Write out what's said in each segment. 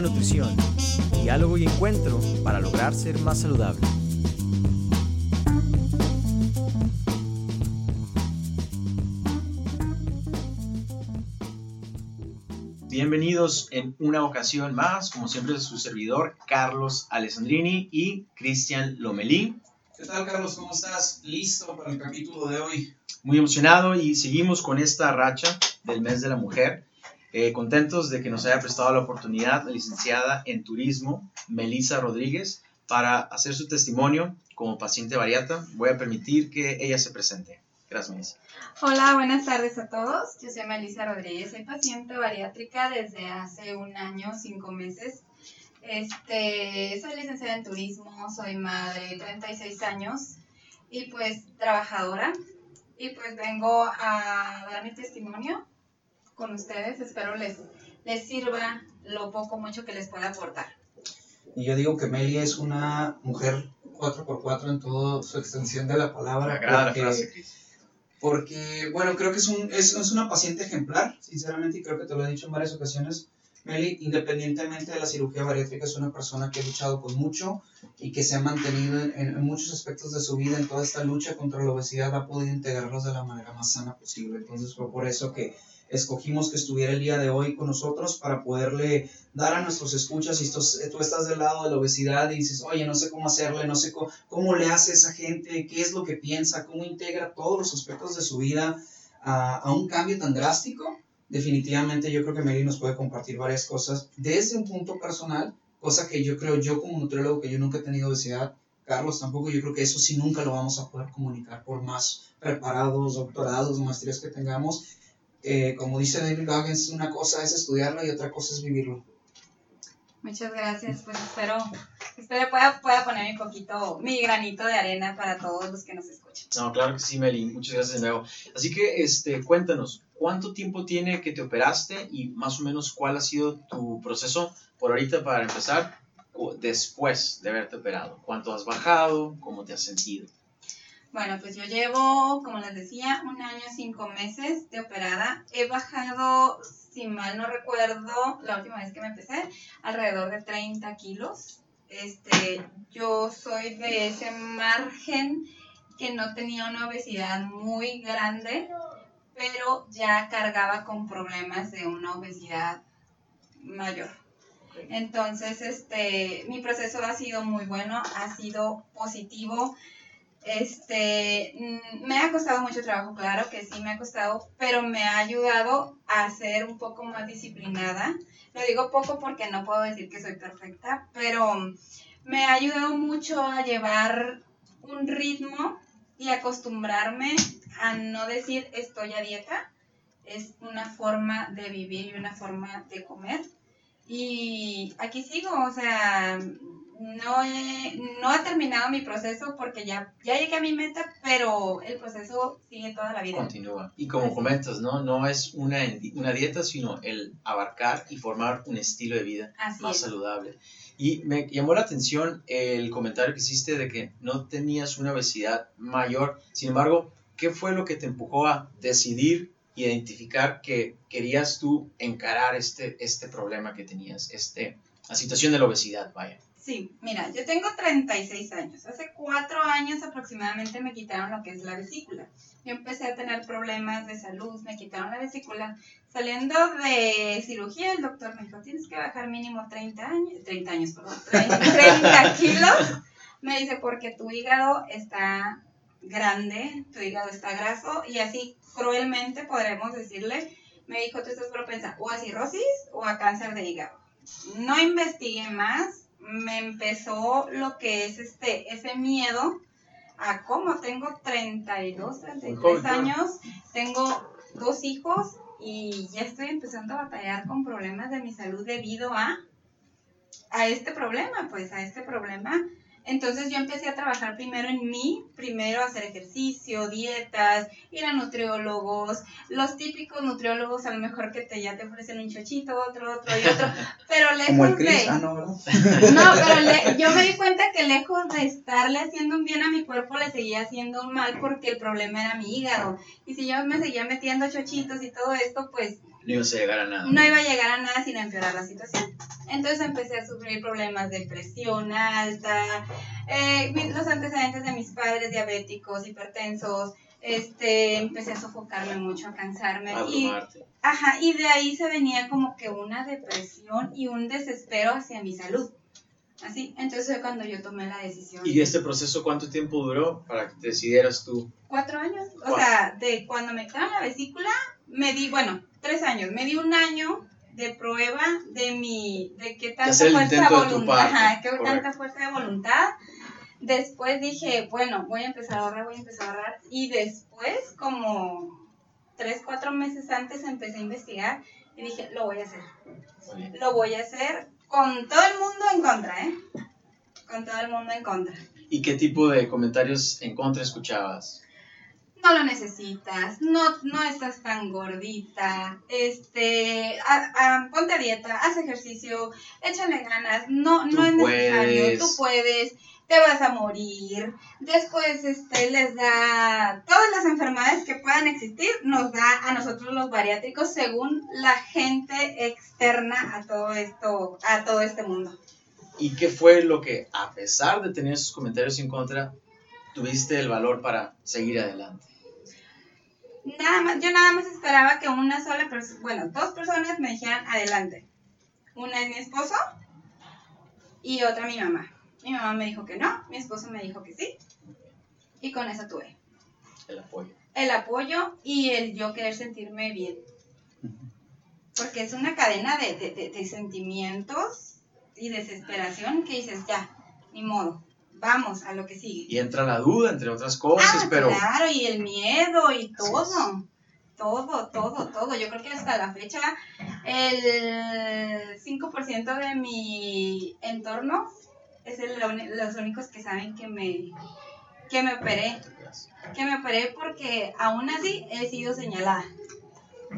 la nutrición, diálogo y encuentro para lograr ser más saludable. Bienvenidos en una ocasión más, como siempre, su servidor Carlos Alessandrini y Cristian Lomelí. ¿Qué tal, Carlos? ¿Cómo estás? ¿Listo para el capítulo de hoy? Muy emocionado y seguimos con esta racha del mes de la mujer. Eh, contentos de que nos haya prestado la oportunidad la licenciada en turismo, Melissa Rodríguez, para hacer su testimonio como paciente bariata. Voy a permitir que ella se presente. Gracias, Melissa. Hola, buenas tardes a todos. Yo soy Melissa Rodríguez, soy paciente bariátrica desde hace un año, cinco meses. Este, soy licenciada en turismo, soy madre, 36 años y pues trabajadora. Y pues vengo a dar mi testimonio con ustedes. Espero les, les sirva lo poco mucho que les pueda aportar. Y yo digo que Meli es una mujer 4x4 en toda su extensión de la palabra. porque, porque, bueno, creo que es, un, es, es, una paciente ejemplar, sinceramente, y creo que te lo he dicho en varias ocasiones. Meli, independientemente de la cirugía bariátrica, es una persona que ha luchado con mucho y que se ha mantenido en, en, muchos aspectos de su vida, en toda esta lucha contra la obesidad, ha podido integrarlos de la manera más sana posible. Entonces fue por eso que escogimos que estuviera el día de hoy con nosotros para poderle dar a nuestros escuchas, si tú estás del lado de la obesidad y dices, oye, no sé cómo hacerle, no sé cómo, le hace esa gente, qué es lo que piensa, cómo integra todos los aspectos de su vida a, a un cambio tan drástico, definitivamente yo creo que Mary nos puede compartir varias cosas desde un punto personal, cosa que yo creo yo como nutriólogo que yo nunca he tenido obesidad, Carlos tampoco, yo creo que eso sí nunca lo vamos a poder comunicar por más preparados, doctorados, maestrías que tengamos eh, como dice David Goggins, una cosa es estudiarlo y otra cosa es vivirlo. Muchas gracias, pues espero, espero pueda, pueda poner un poquito, mi granito de arena para todos los que nos escuchan. No, claro que sí, Meli, muchas gracias de nuevo. Así que, este, cuéntanos, ¿cuánto tiempo tiene que te operaste y más o menos cuál ha sido tu proceso por ahorita para empezar después de haberte operado? ¿Cuánto has bajado? ¿Cómo te has sentido? Bueno, pues yo llevo, como les decía, un año, cinco meses de operada. He bajado, si mal no recuerdo, la última vez que me empecé, alrededor de 30 kilos. Este, yo soy de ese margen que no tenía una obesidad muy grande, pero ya cargaba con problemas de una obesidad mayor. Entonces, este, mi proceso ha sido muy bueno, ha sido positivo. Este, mm, me ha costado mucho trabajo, claro que sí me ha costado, pero me ha ayudado a ser un poco más disciplinada. Lo digo poco porque no puedo decir que soy perfecta, pero me ha ayudado mucho a llevar un ritmo y acostumbrarme a no decir estoy a dieta. Es una forma de vivir y una forma de comer. Y aquí sigo, o sea, no he, no he terminado mi proceso porque ya, ya llegué a mi meta, pero el proceso sigue toda la vida. Continúa. Y como comentas, ¿no? No es una, una dieta, sino el abarcar y formar un estilo de vida más saludable. Y me llamó la atención el comentario que hiciste de que no tenías una obesidad mayor. Sin embargo, ¿qué fue lo que te empujó a decidir identificar que querías tú encarar este, este problema que tenías, este, la situación de la obesidad, vaya? Sí, mira, yo tengo 36 años. Hace cuatro años aproximadamente me quitaron lo que es la vesícula. Yo empecé a tener problemas de salud, me quitaron la vesícula. Saliendo de cirugía, el doctor me dijo, tienes que bajar mínimo 30 años, 30 años, perdón, 30, kilos. Me dice, porque tu hígado está grande, tu hígado está graso y así cruelmente podremos decirle, me dijo, tú estás propensa o a cirrosis o a cáncer de hígado. No investigué más, me empezó lo que es este, ese miedo a cómo tengo 32, 33 años, tengo dos hijos y ya estoy empezando a batallar con problemas de mi salud debido a, a este problema, pues a este problema entonces yo empecé a trabajar primero en mí, primero hacer ejercicio, dietas, ir a nutriólogos, los típicos nutriólogos a lo mejor que te ya te ofrecen un chochito, otro, otro y otro, pero lejos de... Ah, no, no, pero yo me di cuenta que lejos de estarle haciendo un bien a mi cuerpo, le seguía haciendo un mal porque el problema era mi hígado. Y si yo me seguía metiendo chochitos y todo esto, pues no iba a llegar a nada. No iba a llegar a nada sin empeorar la situación. Entonces empecé a sufrir problemas de presión alta, eh, los antecedentes de mis padres diabéticos, hipertensos, este, empecé a sofocarme mucho, a cansarme. y, ajá, y de ahí se venía como que una depresión y un desespero hacia mi salud. Así, entonces fue cuando yo tomé la decisión. ¿Y este proceso cuánto tiempo duró para que decidieras tú? Cuatro años. O sea, de cuando me quitaron la vesícula, me di, bueno, tres años. Me di un año de prueba de mi, de qué tanta fuerza de voluntad, ajá, qué tanta fuerza de voluntad. Después dije, bueno, voy a empezar a ahorrar, voy a empezar a ahorrar. Y después, como tres, cuatro meses antes, empecé a investigar y dije, lo voy a hacer. Lo voy a hacer con todo el mundo en contra, ¿eh? Con todo el mundo en contra. ¿Y qué tipo de comentarios en contra escuchabas? No lo necesitas, no, no estás tan gordita, este, ponte a dieta, haz ejercicio, échale ganas, no, no es necesario, tú puedes, te vas a morir. Después este, les da todas las enfermedades que puedan existir, nos da a nosotros los bariátricos según la gente externa a todo esto, a todo este mundo. ¿Y qué fue lo que, a pesar de tener esos comentarios en contra, tuviste el valor para seguir adelante? Nada más, yo nada más esperaba que una sola persona, bueno, dos personas me dijeran adelante. Una es mi esposo y otra mi mamá. Mi mamá me dijo que no, mi esposo me dijo que sí. Y con eso tuve. El apoyo. El apoyo y el yo querer sentirme bien. Porque es una cadena de, sentimientos y desesperación que dices, ya, ni modo, vamos a lo que sigue. Y entra la duda, entre otras cosas, ah, pero... Claro, y el miedo y todo. Todo, todo, todo. Yo creo que hasta la fecha el 5% de mi entorno es el, los únicos que saben que me, que me operé. Que me operé porque aún así he sido señalada.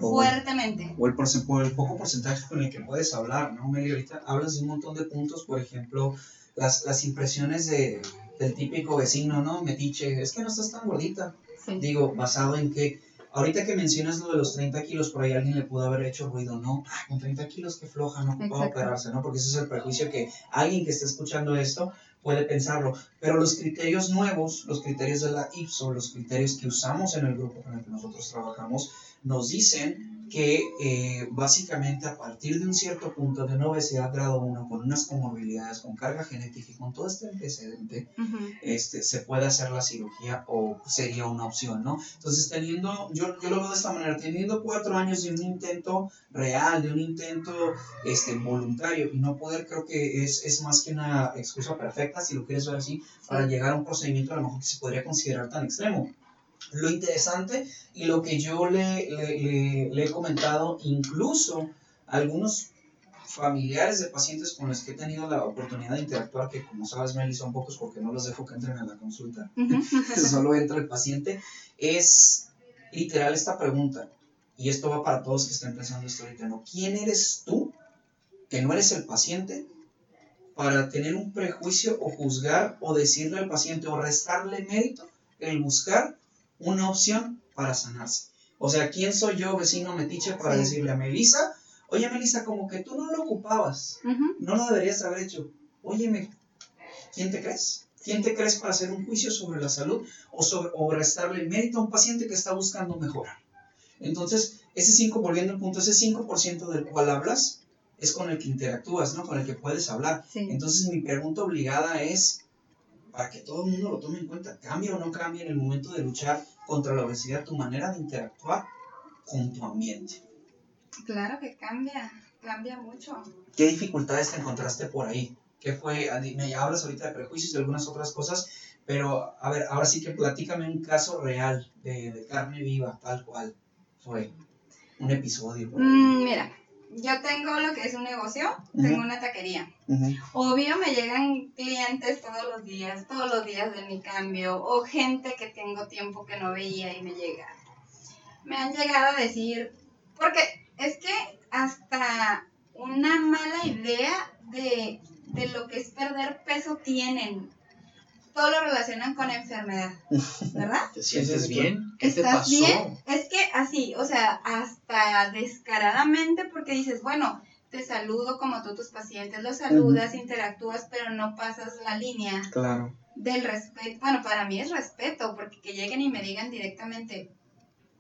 fuertemente. O el, por el poco porcentaje con el que puedes hablar, ¿no, Meli? Ahorita hablas de un montón de puntos, por ejemplo, las, las impresiones de, del típico vecino, ¿no? Metiche, es que no estás tan gordita. Digo, basado en que Ahorita que mencionas lo de los 30 kilos, por ahí alguien le pudo haber hecho ruido, ¿no? con 30 kilos qué floja, no puedo operarse, ¿no? Porque ese es el prejuicio que alguien que está escuchando esto puede pensarlo. Pero los criterios nuevos, los criterios de la IPSO, los criterios que usamos en el grupo con el que nosotros trabajamos, nos dicen que eh, básicamente a partir de un cierto punto de una obesidad grado 1, con unas comorbilidades, con carga genética y con todo este antecedente, este, se puede hacer la cirugía o sería una opción, ¿no? Entonces, teniendo, yo, yo lo veo de esta manera, teniendo cuatro años de un intento real, de un intento este, voluntario y no poder, creo que es, es más que una excusa perfecta, si lo quieres ver así, para llegar a un procedimiento a lo mejor que se podría considerar tan extremo. Lo interesante y lo que yo le, le, he comentado, incluso algunos familiares de pacientes con los que he tenido la oportunidad de interactuar, que como sabes, Meli, son pocos porque no los dejo que entren a la consulta, solo entra el paciente, es literal esta pregunta, y esto va para todos que están pensando esto ahorita, ¿no? ¿Quién eres tú, que no eres el paciente, para tener un prejuicio o juzgar o decirle al paciente o restarle mérito el buscar una opción para sanarse. O sea, ¿quién soy yo, vecino metiche, para decirle a Melissa, oye Melissa, como que tú no lo ocupabas, no lo deberías haber hecho. Óyeme, ¿quién te crees? ¿Quién te crees para hacer un juicio sobre la salud o, sobre, o restarle mérito a un paciente que está buscando mejorar? Entonces, ese 5, volviendo al punto, ese 5% del cual hablas es con el que interactúas, ¿no? Con el que puedes hablar. Entonces, mi pregunta obligada es, para que todo el mundo lo tome en cuenta, cambia o no cambia en el momento de luchar contra la obesidad tu manera de interactuar con tu ambiente. Claro que cambia, cambia mucho. ¿Qué dificultades te encontraste por ahí? ¿Qué fue? Me hablas ahorita de prejuicios y algunas otras cosas, pero a ver, ahora sí que platícame un caso real de, carne viva, tal cual fue un episodio. Mm, mira, yo tengo lo que es un negocio, tengo una taquería. Obvio me llegan clientes todos los días, todos los días de mi cambio, o gente que tengo tiempo que no veía y me llega. Me han llegado a decir, porque es que hasta una mala idea de, de lo que es perder peso tienen. Todo lo relacionan con enfermedad, ¿verdad? ¿Te sientes bien? ¿Qué te pasó? bien? Es que así, o sea, hasta descaradamente porque dices, bueno, te saludo como tú tus pacientes, los saludas, interactúas, pero no pasas la línea claro. del respeto. Bueno, para mí es respeto, porque que lleguen y me digan directamente,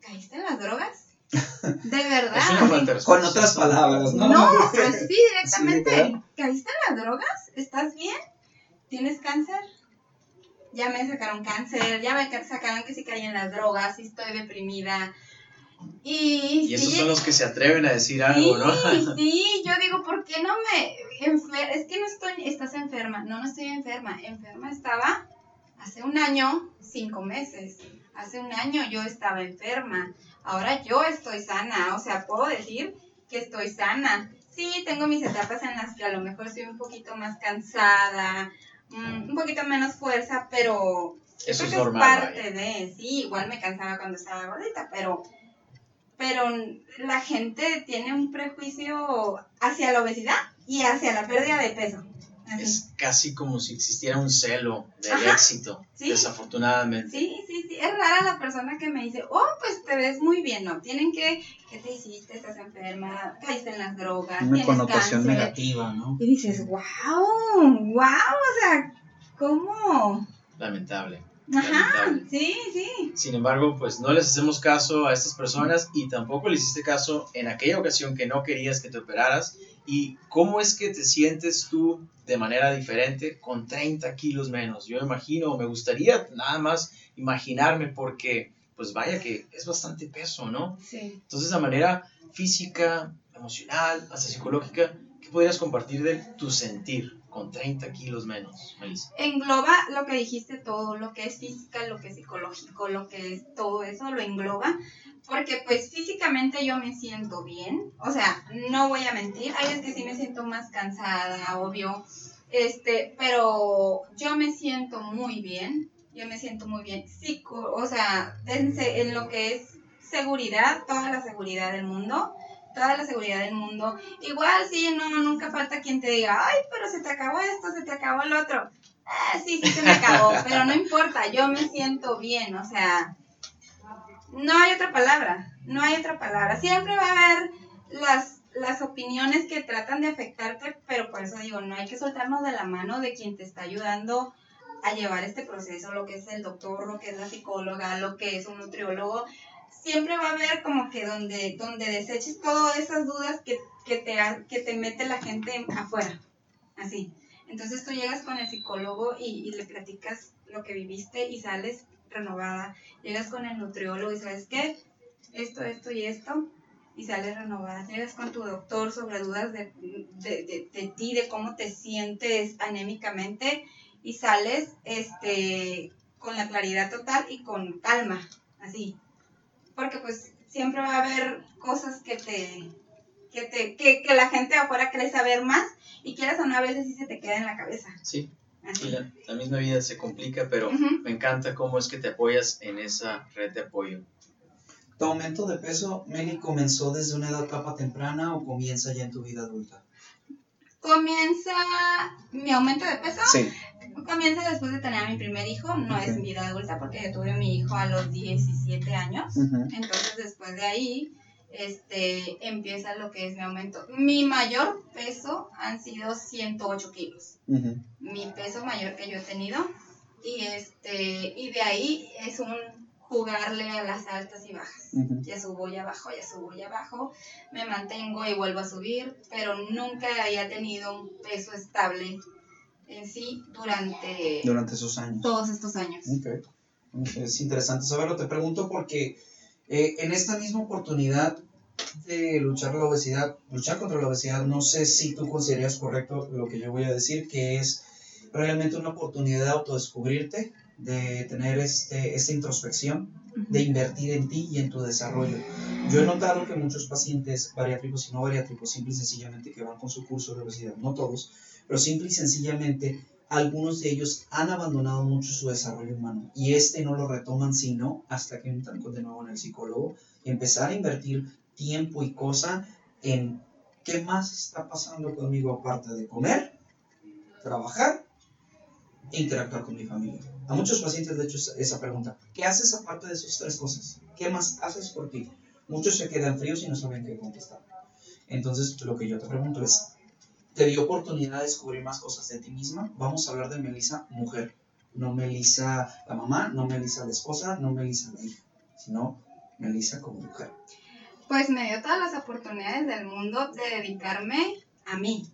¿caíste en las drogas? De verdad. Con otras palabras, ¿no? No, así directamente. ¿Caíste en las drogas? ¿Estás bien? ¿Tienes cáncer? Ya me sacaron cáncer, ya me sacaron que si caí en las drogas, si estoy deprimida. Y, y esos son los que se atreven a decir algo, ¿no? Sí, yo digo, ¿por qué no me... Es que no estoy... Estás enferma. No, no estoy enferma. Enferma estaba hace un año, cinco meses. Hace un año yo estaba enferma. Ahora yo estoy sana. O sea, puedo decir que estoy sana. Sí, tengo mis etapas en las que a lo mejor estoy un poquito más cansada, mm, un poquito menos fuerza, pero eso es, normal, parte de, sí, igual me cansaba cuando estaba gordita, pero pero la gente tiene un prejuicio hacia la obesidad y hacia la pérdida de peso. Es casi como si existiera un celo del éxito, desafortunadamente. Sí, sí, sí. Es rara la persona que me dice, oh, pues te ves muy bien, ¿no? Tienen que, ¿qué te hiciste? ¿Estás enferma? ¿Caíste en las drogas? Una connotación negativa, ¿no? Y dices, wow, wow, o sea, ¿cómo? Lamentable. Ajá, sí, sí. Sin embargo, pues no les hacemos caso a estas personas y tampoco les hiciste caso en aquella ocasión que no querías que te operaras. ¿Y cómo es que te sientes tú de manera diferente con 30 kilos menos? Yo imagino, me gustaría nada más imaginarme porque, pues vaya que es bastante peso, ¿no? Sí. Entonces, de manera física, emocional, hasta psicológica, ¿qué podrías compartir de tu sentir? Con 30 kilos menos. Engloba lo que dijiste todo, lo que es física, lo que es psicológico, lo que es todo eso, lo engloba. Porque pues físicamente yo me siento bien, o sea, no voy a mentir, hay veces que sí me siento más cansada, obvio, este, pero yo me siento muy bien, yo me siento muy bien, Psico, o sea, en lo que es seguridad, toda la seguridad del mundo, toda la seguridad del mundo. Igual sí, no, nunca falta quien te diga, ay, pero se te acabó esto, se te acabó el otro. Ah, sí, sí se me acabó, pero no importa, yo me siento bien, o sea, no hay otra palabra, no hay otra palabra. Siempre va a haber las, las opiniones que tratan de afectarte, pero por eso digo, no hay que soltarnos de la mano de quien te está ayudando a llevar este proceso, lo que es el doctor, lo que es la psicóloga, lo que es un nutriólogo, siempre va a haber como que donde, donde deseches todas esas dudas que, que, te, que te mete la gente afuera, así. Entonces tú llegas con el psicólogo y, le platicas lo que viviste y sales renovada. Llegas con el nutriólogo y sabes qué, esto, esto y esto, y sales renovada. Llegas con tu doctor sobre dudas de, de, de, ti, de cómo te sientes anémicamente, y sales este, con la claridad total y con calma, así porque pues siempre va a haber cosas que te, que te, que, que la gente afuera cree saber más y quieras o no a veces sí se te queda en la cabeza. Sí. la, misma vida se complica, pero me encanta cómo es que te apoyas en esa red de apoyo. ¿Tu aumento de peso, Meli, comenzó desde una edad capa temprana o comienza ya en tu vida adulta? Comienza mi aumento de peso. Sí. Comienza después de tener a mi primer hijo, no es vida adulta porque yo tuve a mi hijo a los 17 años. Entonces después de ahí este, empieza lo que es mi aumento. Mi mayor peso han sido 108 kilos. Mi peso mayor que yo he tenido. Y, este, y de ahí es un jugarle a las altas y bajas. Ya subo, ya bajo, ya subo, ya bajo. Me mantengo y vuelvo a subir, pero nunca había tenido un peso estable en sí durante, durante esos años. Todos estos años. Es interesante saberlo. Te pregunto porque eh, en esta misma oportunidad de luchar la obesidad, luchar contra la obesidad, no sé si tú consideras correcto lo que yo voy a decir, que es realmente una oportunidad de autodescubrirte, de tener este, esta introspección, de invertir en ti y en tu desarrollo. Yo he notado que muchos pacientes bariátricos y no bariátricos, simple y sencillamente que van con su curso de obesidad, no todos, pero simple y sencillamente algunos de ellos han abandonado mucho su desarrollo humano y este no lo retoman sino hasta que entran de nuevo en el psicólogo y empezar a invertir tiempo y cosa en qué más está pasando conmigo aparte de comer, trabajar e interactuar con mi familia. A muchos pacientes, de hecho, esa pregunta, ¿qué haces aparte de esas tres cosas? ¿Qué más haces por ti? Muchos se quedan fríos y no saben qué contestar. Entonces, lo que yo te pregunto es, ¿te dio oportunidad de descubrir más cosas de ti misma? Vamos a hablar de Melissa mujer, no Melissa la mamá, no Melissa la esposa, no Melissa la hija, sino Melissa como mujer. Pues me dio todas las oportunidades del mundo de dedicarme a mí,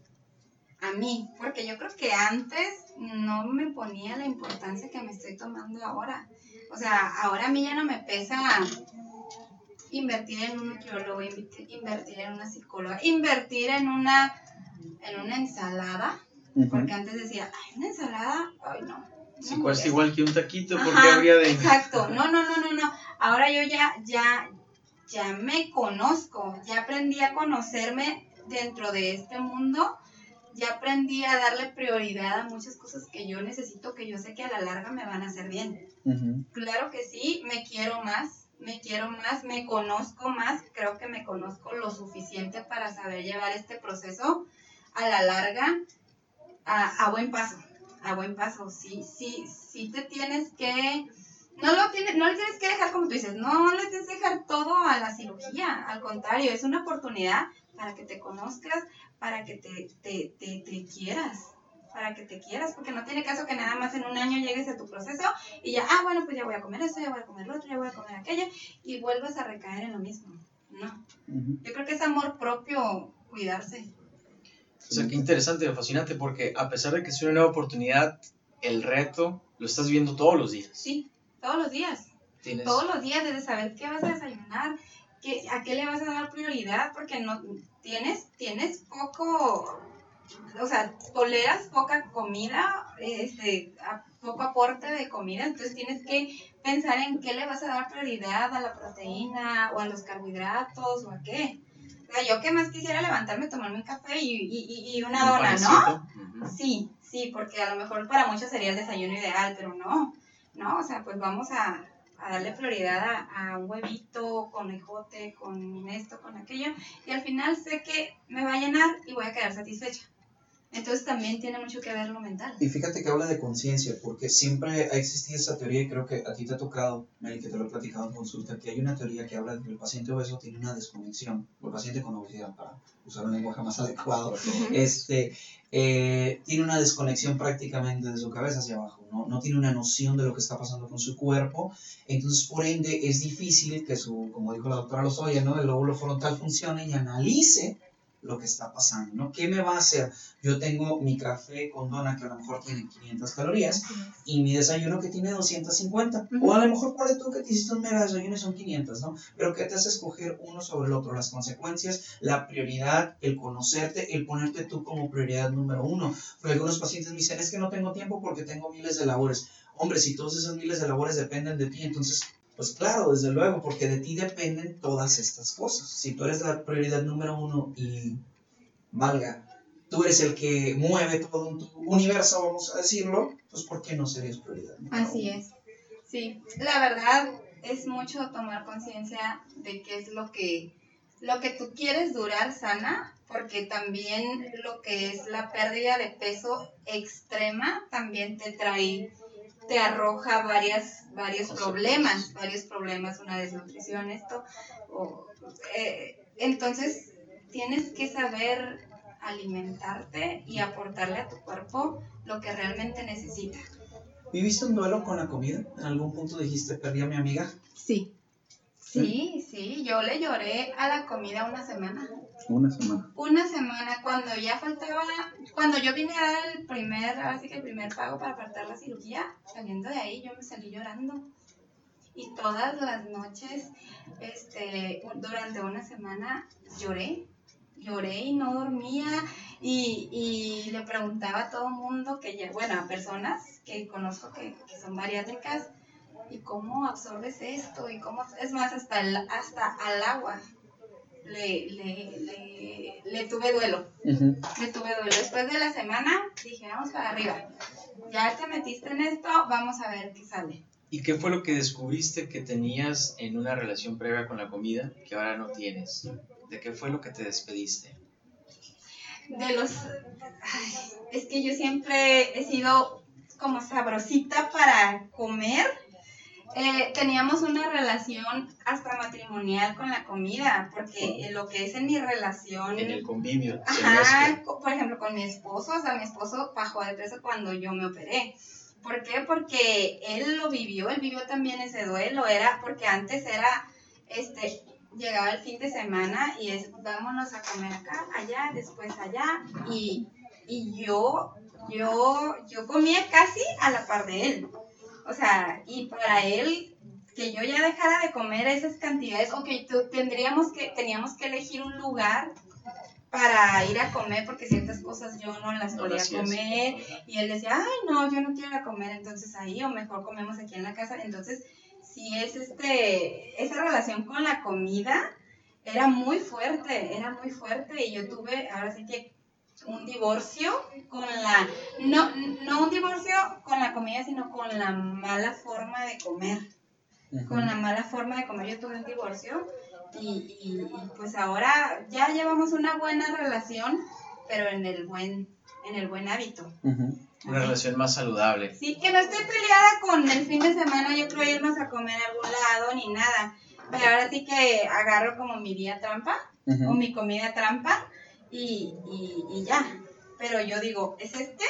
a mí, porque yo creo que antes no me ponía la importancia que me estoy tomando ahora. O sea, ahora a mí ya no me pesa invertir en un nutriólogo, invertir en una psicóloga, invertir en una, en una ensalada, porque antes decía, ay, una ensalada, ay no. Si cuesta igual que un taquito, ¿por qué habría de...? Exacto, no, no, no, no, no. Ahora yo ya, ya, ya me conozco, ya aprendí a conocerme dentro de este mundo, ya aprendí a darle prioridad a muchas cosas que yo necesito, que yo sé que a la larga me van a hacer bien. Claro que sí, me quiero más, me quiero más, me conozco más, creo que me conozco lo suficiente para saber llevar este proceso a la larga a, buen paso, a buen paso. Sí, sí, sí te tienes que, no lo tienes, no le tienes que dejar como tú dices, no le tienes que dejar todo a la cirugía, al contrario, es una oportunidad para que te conozcas, para que te, te, te, te quieras para que te quieras, porque no tiene caso que nada más en un año llegues a tu proceso y ya, ah, bueno, pues ya voy a comer esto, ya voy a comer lo otro, ya voy a comer aquello, y vuelves a recaer en lo mismo. No. Yo creo que es amor propio cuidarse. O sea, qué interesante, fascinante, porque a pesar de que es una nueva oportunidad, el reto lo estás viendo todos los días. Sí, todos los días. Todos los días, desde saber qué vas a desayunar, qué, a qué le vas a dar prioridad, porque no tienes, tienes poco o sea, toleras poca comida, este, poco aporte de comida, entonces tienes que pensar en qué le vas a dar prioridad a la proteína o a los carbohidratos o a qué. O sea, yo que más quisiera levantarme, tomarme un café y, y, una dona, ¿no? Sí, sí, porque a lo mejor para muchos sería el desayuno ideal, pero no, no, o sea, pues vamos a, darle prioridad a, a, un huevito con ejote, con esto, con aquello, y al final sé que me va a llenar y voy a quedar satisfecha. Entonces también tiene mucho que ver lo mental. Y fíjate que habla de conciencia, porque siempre ha existido esa teoría, y creo que a ti te ha tocado, Mary, que te lo he platicado en consulta, que hay una teoría que habla de que el paciente obeso tiene una desconexión, o el paciente con obesidad, para usar un lenguaje más adecuado, este, eh, tiene una desconexión prácticamente de su cabeza hacia abajo, ¿no? no tiene una noción de lo que está pasando con su cuerpo, entonces por ende es difícil que su, como dijo la doctora Lozoya, ¿no? el lóbulo frontal funcione y analice lo que está pasando, ¿no? ¿Qué me va a hacer? Yo tengo mi café con dona que a lo mejor tiene 500 calorías y mi desayuno que tiene 250. O a lo mejor por tú que te hiciste un mega desayuno y son 500, ¿no? Pero ¿qué te hace escoger uno sobre el otro? Las consecuencias, la prioridad, el conocerte, el ponerte tú como prioridad número uno. Porque algunos pacientes me dicen, es que no tengo tiempo porque tengo miles de labores. Hombre, si todos esos miles de labores dependen de ti, entonces pues claro, desde luego, porque de ti dependen todas estas cosas. Si tú eres la prioridad número uno y valga, tú eres el que mueve todo tu universo, vamos a decirlo, pues ¿por qué no serías prioridad? Así es. Sí, la verdad es mucho tomar conciencia de qué es lo que, lo que tú quieres durar sana, porque también lo que es la pérdida de peso extrema también te trae te arroja varias, varios problemas, varios problemas, una desnutrición, esto. Eh, entonces, tienes que saber alimentarte y aportarle a tu cuerpo lo que realmente necesita. ¿Viviste un duelo con la comida? ¿En algún punto dijiste, perdí a mi amiga? Sí. Sí, sí, yo le lloré a la comida una semana. Una semana. Una semana, cuando ya faltaba, cuando yo vine a dar el primer, así que el primer pago para apartar la cirugía, saliendo de ahí yo me salí llorando. Y todas las noches, este, durante una semana lloré, lloré y no dormía y, y le preguntaba a todo el mundo que ya, bueno, a personas que conozco que, que son bariátricas, ¿y cómo absorbes esto? Y cómo, es más, hasta, hasta al agua le, le, le, tuve duelo. Le tuve duelo. Después de la semana dije, vamos para arriba. Ya te metiste en esto, vamos a ver qué sale. ¿Y qué fue lo que descubriste que tenías en una relación previa con la comida que ahora no tienes? ¿De qué fue lo que te despediste? De los... es que yo siempre he sido como sabrosita para comer. Eh, teníamos una relación hasta matrimonial con la comida, porque lo que es en mi relación... En el convivio. Ajá, por ejemplo, con mi esposo, o sea, mi esposo bajó de peso cuando yo me operé. ¿Por qué? Porque él lo vivió, él vivió también ese duelo, era porque antes era, este, llegaba el fin de semana y es, vámonos a comer acá, allá, después allá, y, y yo, yo, yo comía casi a la par de él. O sea, y para él, que yo ya dejara de comer esas cantidades, ok, tendríamos que, teníamos que elegir un lugar para ir a comer porque ciertas cosas yo no las podía comer y él decía, ay no, yo no quiero ir a comer entonces ahí o mejor comemos aquí en la casa. Entonces, si es este, esa relación con la comida era muy fuerte, era muy fuerte y yo tuve, ahora sí que un divorcio con la, no, no un divorcio con la comida, sino con la mala forma de comer. Con la mala forma de comer yo tuve un divorcio y, y, pues ahora ya llevamos una buena relación, pero en el buen, en el buen hábito. Una relación más saludable. Sí, que no estoy peleada con el fin de semana, yo creo irnos a comer a algún lado ni nada. Pero ahora sí que agarro como mi día trampa o mi comida trampa y, y, y ya. Pero yo digo, ¿es este?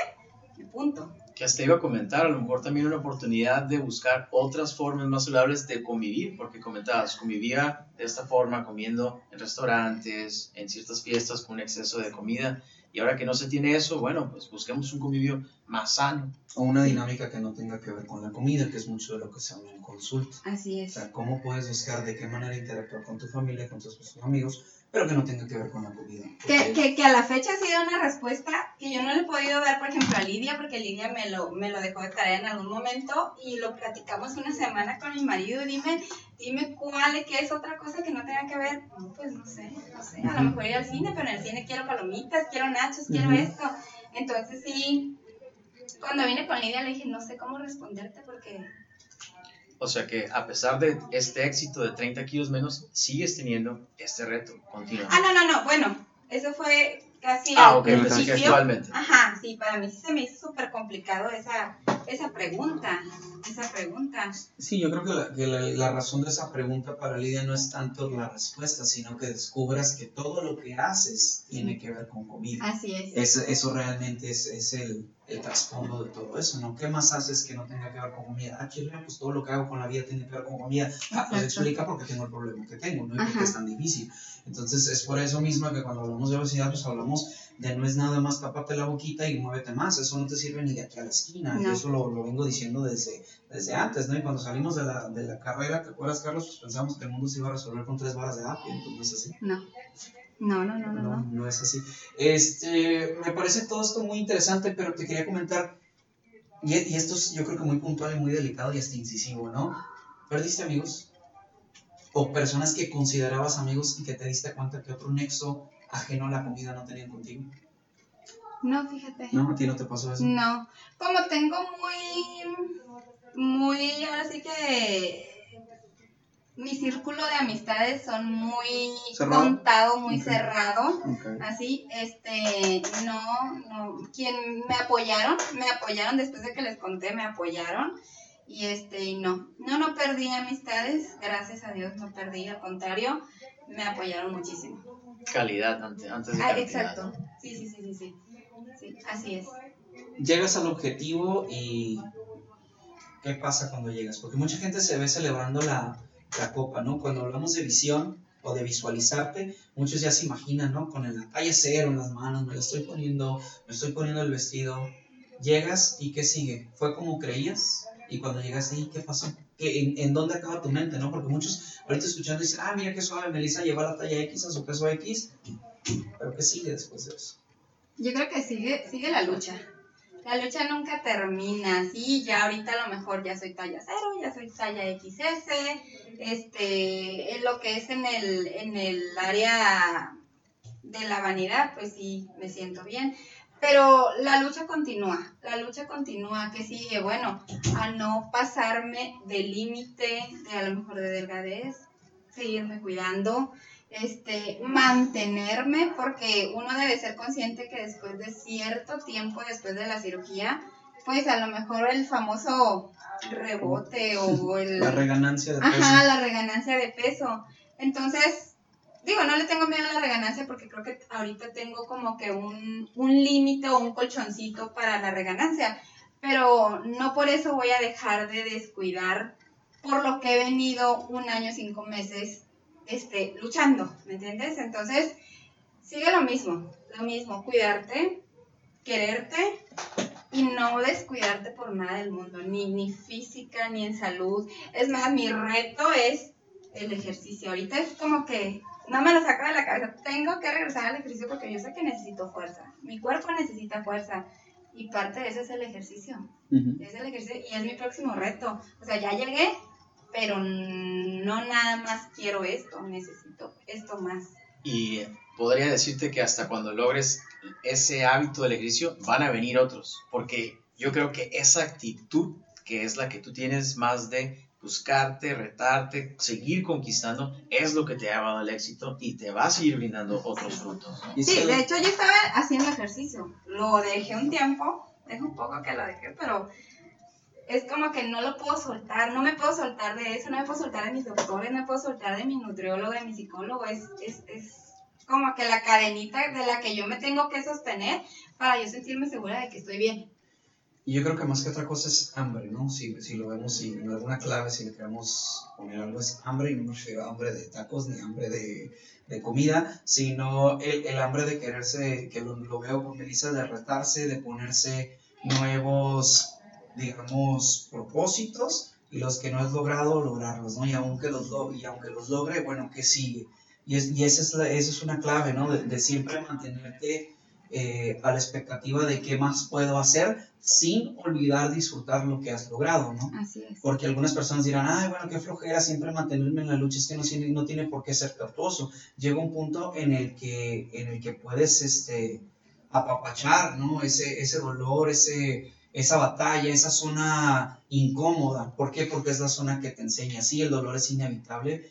punto que hasta iba a comentar, a lo mejor también una oportunidad de buscar otras formas más saludables de convivir, porque comentabas, convivía de esta forma, comiendo en restaurantes, en ciertas fiestas con exceso de comida, y ahora que no se tiene eso, bueno, pues busquemos un convivio más sano. O una dinámica que no tenga que ver con la comida, que es mucho de lo que se habla en consulta. Así es. O sea, cómo puedes buscar de qué manera interactuar con tu familia, con tus amigos, pero que no tenga que ver con la comida. Que, que, que, a la fecha ha sido una respuesta que yo no le he podido dar, por ejemplo, a Lidia, porque Lidia me lo, me lo dejó de tarea en algún momento y lo platicamos una semana con mi marido. Dime, dime cuál, qué es otra cosa que no tenga que ver. No, pues no sé, no sé. A lo mejor ir al cine, pero en el cine quiero palomitas, quiero nachos, quiero esto. Entonces sí, cuando vine con Lidia le dije, no sé cómo responderte porque o sea que a pesar de este éxito de 30 kilos menos, sigues teniendo este reto continuo. Ah, no, no, no, bueno, eso fue casi ah, al principio. Ajá, sí, para mí se me hizo súper complicado esa, esa pregunta, esa pregunta. Sí, yo creo que, la, que la, razón de esa pregunta para Lidia no es tanto la respuesta, sino que descubras que todo lo que haces tiene que ver con comida. Así es. Eso, eso realmente es, es el, el trasfondo de todo eso, ¿no? ¿Qué más haces que no tenga que ver con comida? Ah, chile, pues todo lo que hago con la vida tiene que ver con comida. Ah, pues explica por qué tengo el problema que tengo, ¿no? Y por qué es tan difícil. Entonces, es por eso mismo que cuando hablamos de obesidad, pues hablamos de no es nada más taparte la boquita y muévete más. Eso no te sirve ni de aquí a la esquina. Y eso lo, lo, vengo diciendo desde, desde antes, ¿no? Y cuando salimos de la, de la carrera, ¿te acuerdas, Carlos? Pues pensamos que el mundo se iba a resolver con tres varas de apio, entonces no es así. No. No, no, no, no, no. No es así. Este, me parece todo esto muy interesante, pero te quería comentar, y, y esto es yo creo que muy puntual y muy delicado y hasta incisivo, ¿no? ¿Perdiste amigos? O personas que considerabas amigos y que te diste cuenta que otro nexo ajeno a la comida no tenían contigo. No, fíjate. No, a ti no te pasó eso. No, como tengo muy, muy, ahora sí que mi círculo de amistades son muy contado, muy cerrado, así, este, no, no, quien me apoyaron, me apoyaron después de que les conté, me apoyaron, y este, no, no, no perdí amistades, gracias a Dios no perdí, al contrario, me apoyaron muchísimo. Calidad antes, antes de ah, Exacto, sí, sí, sí, sí, sí, así es. Llegas al objetivo y ¿qué pasa cuando llegas? Porque mucha gente se ve celebrando la la copa, ¿no? Cuando hablamos de visión o de visualizarte, muchos ya se imaginan, ¿no? Con el talla cero en las manos, me lo estoy poniendo, me estoy poniendo el vestido. Llegas y ¿qué sigue? ¿Fue como creías? Y cuando llegas ahí, ¿qué pasó? ¿En, ¿En, dónde acaba tu mente, no? Porque muchos ahorita escuchando dicen, ah, mira qué suave, Melissa lleva la talla X a su peso X. Pero ¿qué sigue después de eso? Yo creo que sigue, sigue la lucha la lucha nunca termina, sí, ya ahorita a lo mejor ya soy talla cero, ya soy talla XS, este, en lo que es en el, en el área de la vanidad, pues sí, me siento bien, pero la lucha continúa, la lucha continúa, que sigue, bueno, a no pasarme del límite de a lo mejor de delgadez, seguirme cuidando, este, mantenerme, porque uno debe ser consciente que después de cierto tiempo, después de la cirugía, pues a lo mejor el famoso rebote o el... La reganancia de peso. Ajá, la reganancia de peso. Entonces, digo, no le tengo miedo a la reganancia porque creo que ahorita tengo como que un, un límite o un colchoncito para la reganancia, pero no por eso voy a dejar de descuidar por lo que he venido un año, cinco meses este, luchando, ¿me entiendes? Entonces, sigue lo mismo, lo mismo, cuidarte, quererte y no descuidarte por nada del mundo, ni, ni física, ni en salud. Es más, mi reto es el ejercicio. Ahorita es como que no me lo saco de la cabeza. Tengo que regresar al ejercicio porque yo sé que necesito fuerza. Mi cuerpo necesita fuerza. Y parte de eso es el ejercicio. Es el ejercicio y es mi próximo reto. O sea, ya llegué, pero no nada más quiero esto, necesito esto más. Y podría decirte que hasta cuando logres ese hábito del ejercicio van a venir otros, porque yo creo que esa actitud que es la que tú tienes más de buscarte, retarte, seguir conquistando, es lo que te ha llevado al éxito y te va a seguir brindando otros frutos. Sí, de hecho yo estaba haciendo ejercicio, lo dejé un tiempo, dejo un poco que lo dejé, pero es como que no lo puedo soltar, no me puedo soltar de eso, no me puedo soltar de mis doctores, no me puedo soltar de mi nutriólogo, de mi psicólogo, es, es, es como que la cadenita de la que yo me tengo que sostener para yo sentirme segura de que estoy bien. Y yo creo que más que otra cosa es hambre, ¿no? Si, si lo vemos, si no alguna clave, si le queremos poner algo, es hambre, y no me refiero a hambre de tacos ni hambre de, de comida, sino el, el, hambre de quererse, que lo, lo veo con Melissa, de retarse, de ponerse nuevos digamos, propósitos y los que no has logrado, lograrlos, ¿no? Y aunque los, y aunque los logre, bueno, ¿qué sigue? Y, es, y esa, es la, esa es una clave, ¿no? De, siempre mantenerte eh, a la expectativa de qué más puedo hacer sin olvidar disfrutar lo que has logrado, ¿no? Así es. Porque algunas personas dirán, ay, bueno, qué flojera siempre mantenerme en la lucha, es que no tiene, no tiene por qué ser tortuoso. Llega un punto en el que, en el que puedes, este, apapachar, ¿no? Ese, ese dolor, ese, esa batalla, esa zona incómoda. ¿Por qué? Porque es la zona que te enseña. Sí, el dolor es inevitable,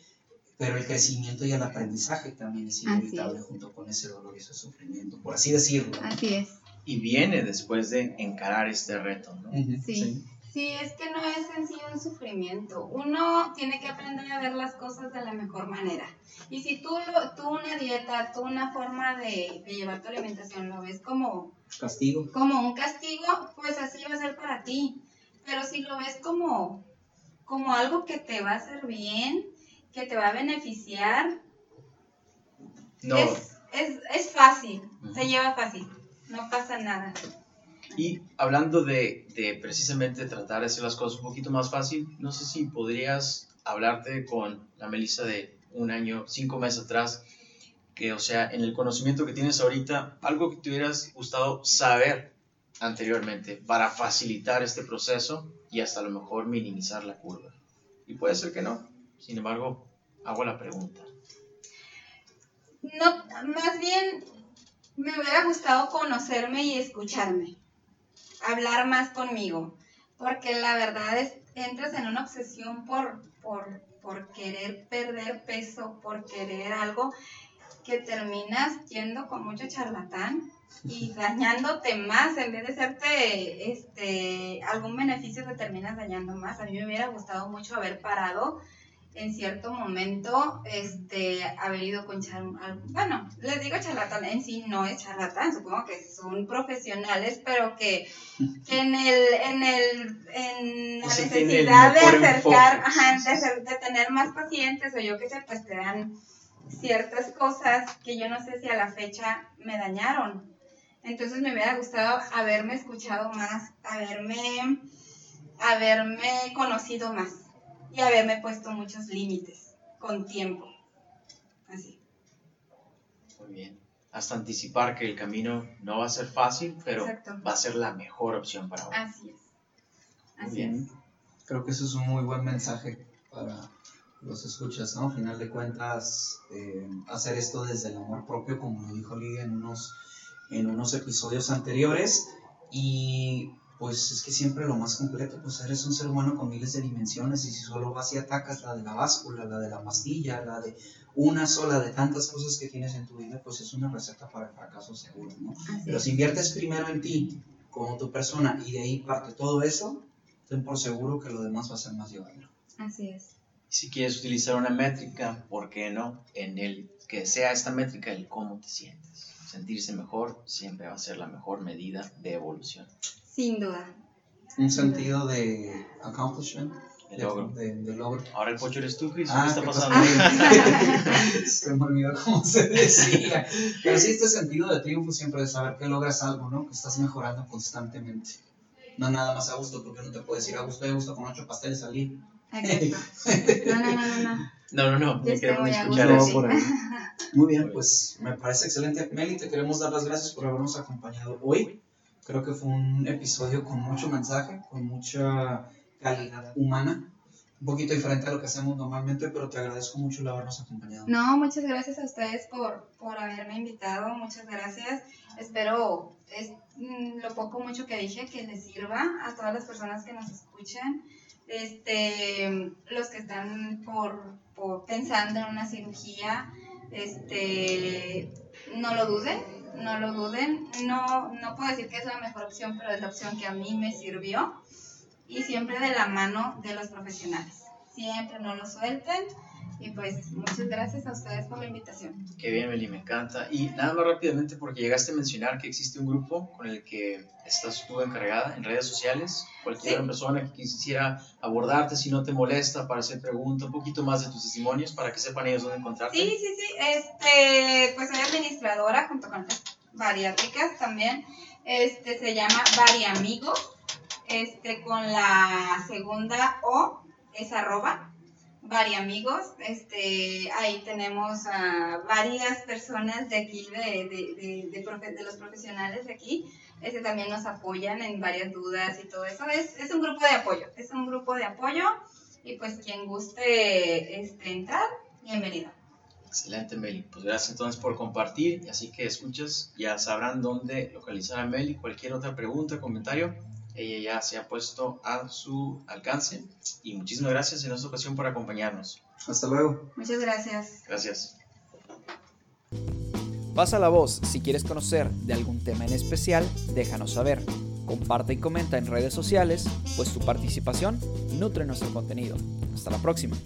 pero el crecimiento y el aprendizaje también es inevitable junto con ese dolor y ese sufrimiento, por así decirlo. Así es. Y viene después de encarar este reto, ¿no? sí. Sí, es que no es sencillo el sufrimiento. Uno tiene que aprender a ver las cosas de la mejor manera. Y si tú, tú una dieta, tú una forma de, llevar tu alimentación lo ves como castigo, como un castigo, pues así va a ser para ti. Pero si lo ves como, como algo que te va a hacer bien, que te va a beneficiar, es, es, es, fácil, se lleva fácil, no pasa nada. Y hablando de, de, precisamente tratar de hacer las cosas un poquito más fácil, no sé si podrías hablarte con la Melissa de un año, cinco meses atrás, que o sea, en el conocimiento que tienes ahorita, algo que te hubieras gustado saber anteriormente para facilitar este proceso y hasta a lo mejor minimizar la curva. Y puede ser que no, sin embargo, hago la pregunta. No, más bien me hubiera gustado conocerme y escucharme hablar más conmigo, porque la verdad es, entras en una obsesión por, por, por querer perder peso, por querer algo que terminas yendo con mucho charlatán y dañándote más en vez de hacerte este algún beneficio te terminas dañando más. A mí me hubiera gustado mucho haber parado en cierto momento este, haber ido con charlatán, bueno, les digo charlatán, en sí no es charlatán, supongo que son profesionales, pero que, en el, en el, en la necesidad de acercar, ajá, de, de, tener más pacientes o yo qué sé, pues te dan ciertas cosas que yo no sé si a la fecha me dañaron. Entonces me hubiera gustado haberme escuchado más, haberme, haberme conocido más y haberme puesto muchos límites con tiempo. Así. Muy bien. Hasta anticipar que el camino no va a ser fácil, pero va a ser la mejor opción para vos. Así es. Así bien. Creo que eso es un muy buen mensaje para los escuchas, ¿no? Al final de cuentas, eh, hacer esto desde el amor propio, como lo dijo Lidia en unos, en unos episodios anteriores, y pues es que siempre lo más completo, pues eres un ser humano con miles de dimensiones y si solo vas y atacas la de la báscula, la de la pastilla, la de una sola de tantas cosas que tienes en tu vida, pues es una receta para el fracaso seguro, ¿no? Pero si inviertes primero en ti, como tu persona y de ahí parte todo eso, ten por seguro que lo demás va a ser más llevadero. Así es. Si quieres utilizar una métrica, ¿por qué no? En el que sea esta métrica el cómo te sientes. Sentirse mejor siempre va a ser la mejor medida de evolución. Sin duda. Un sentido de accomplishment. De logro. De, logro. Ahora el pocho eres tú, Chris. Ah, ¿Qué está pasando? se me olvidó cómo se decía. Pero sí, este sentido de triunfo siempre de saber que logras algo, ¿no? Que estás mejorando constantemente. No nada más a gusto, porque no te puedes ir a gusto y a gusto con ocho pasteles al día. No, no, no, no. No, no, no. queremos escuchar eso. Muy bien, pues me parece excelente. Meli, te queremos dar las gracias por habernos acompañado hoy. Creo que fue un episodio con mucho mensaje, con mucha calidad humana. Un poquito diferente a lo que hacemos normalmente, pero te agradezco mucho el habernos acompañado. No, muchas gracias a ustedes por, por haberme invitado. Muchas gracias. Espero es, mm, lo poco mucho que dije que les sirva a todas las personas que nos escuchan. Este, los que están por, por pensando en una cirugía, este, no lo duden, no lo duden. No, no puedo decir que es la mejor opción, pero es la opción que a mí me sirvió y siempre de la mano de los profesionales. Siempre no lo suelten. Y pues muchas gracias a ustedes por la invitación. Qué bien, Meli, me encanta. Y nada más rápidamente, porque llegaste a mencionar que existe un grupo con el que estás tú encargada en redes sociales. Cualquier persona que quisiera abordarte, si no te molesta, para hacer preguntas, un poquito más de tus testimonios, para que sepan ellos dónde encontrarte. Sí, sí, sí. Este, pues soy administradora junto con bariátricas también. Este, se llama Variamigos este, con la segunda O es arroba, amigos, este, ahí tenemos a varias personas de aquí, de, de, de, los profesionales de aquí, este, también nos apoyan en varias dudas y todo eso, es, es un grupo de apoyo, es un grupo de apoyo y pues quien guste este, entrar, bienvenido. Excelente, Meli. Pues gracias entonces por compartir. Así que escuchas, ya sabrán dónde localizar a Meli. Cualquier otra pregunta, comentario, ella ya se ha puesto a su alcance. Y muchísimas gracias en esta ocasión por acompañarnos. Hasta luego. Muchas gracias. Gracias. Pasa la voz, si quieres conocer de algún tema en especial, déjanos saber. Comparte y comenta en redes sociales, pues tu participación nutre nuestro contenido. Hasta la próxima.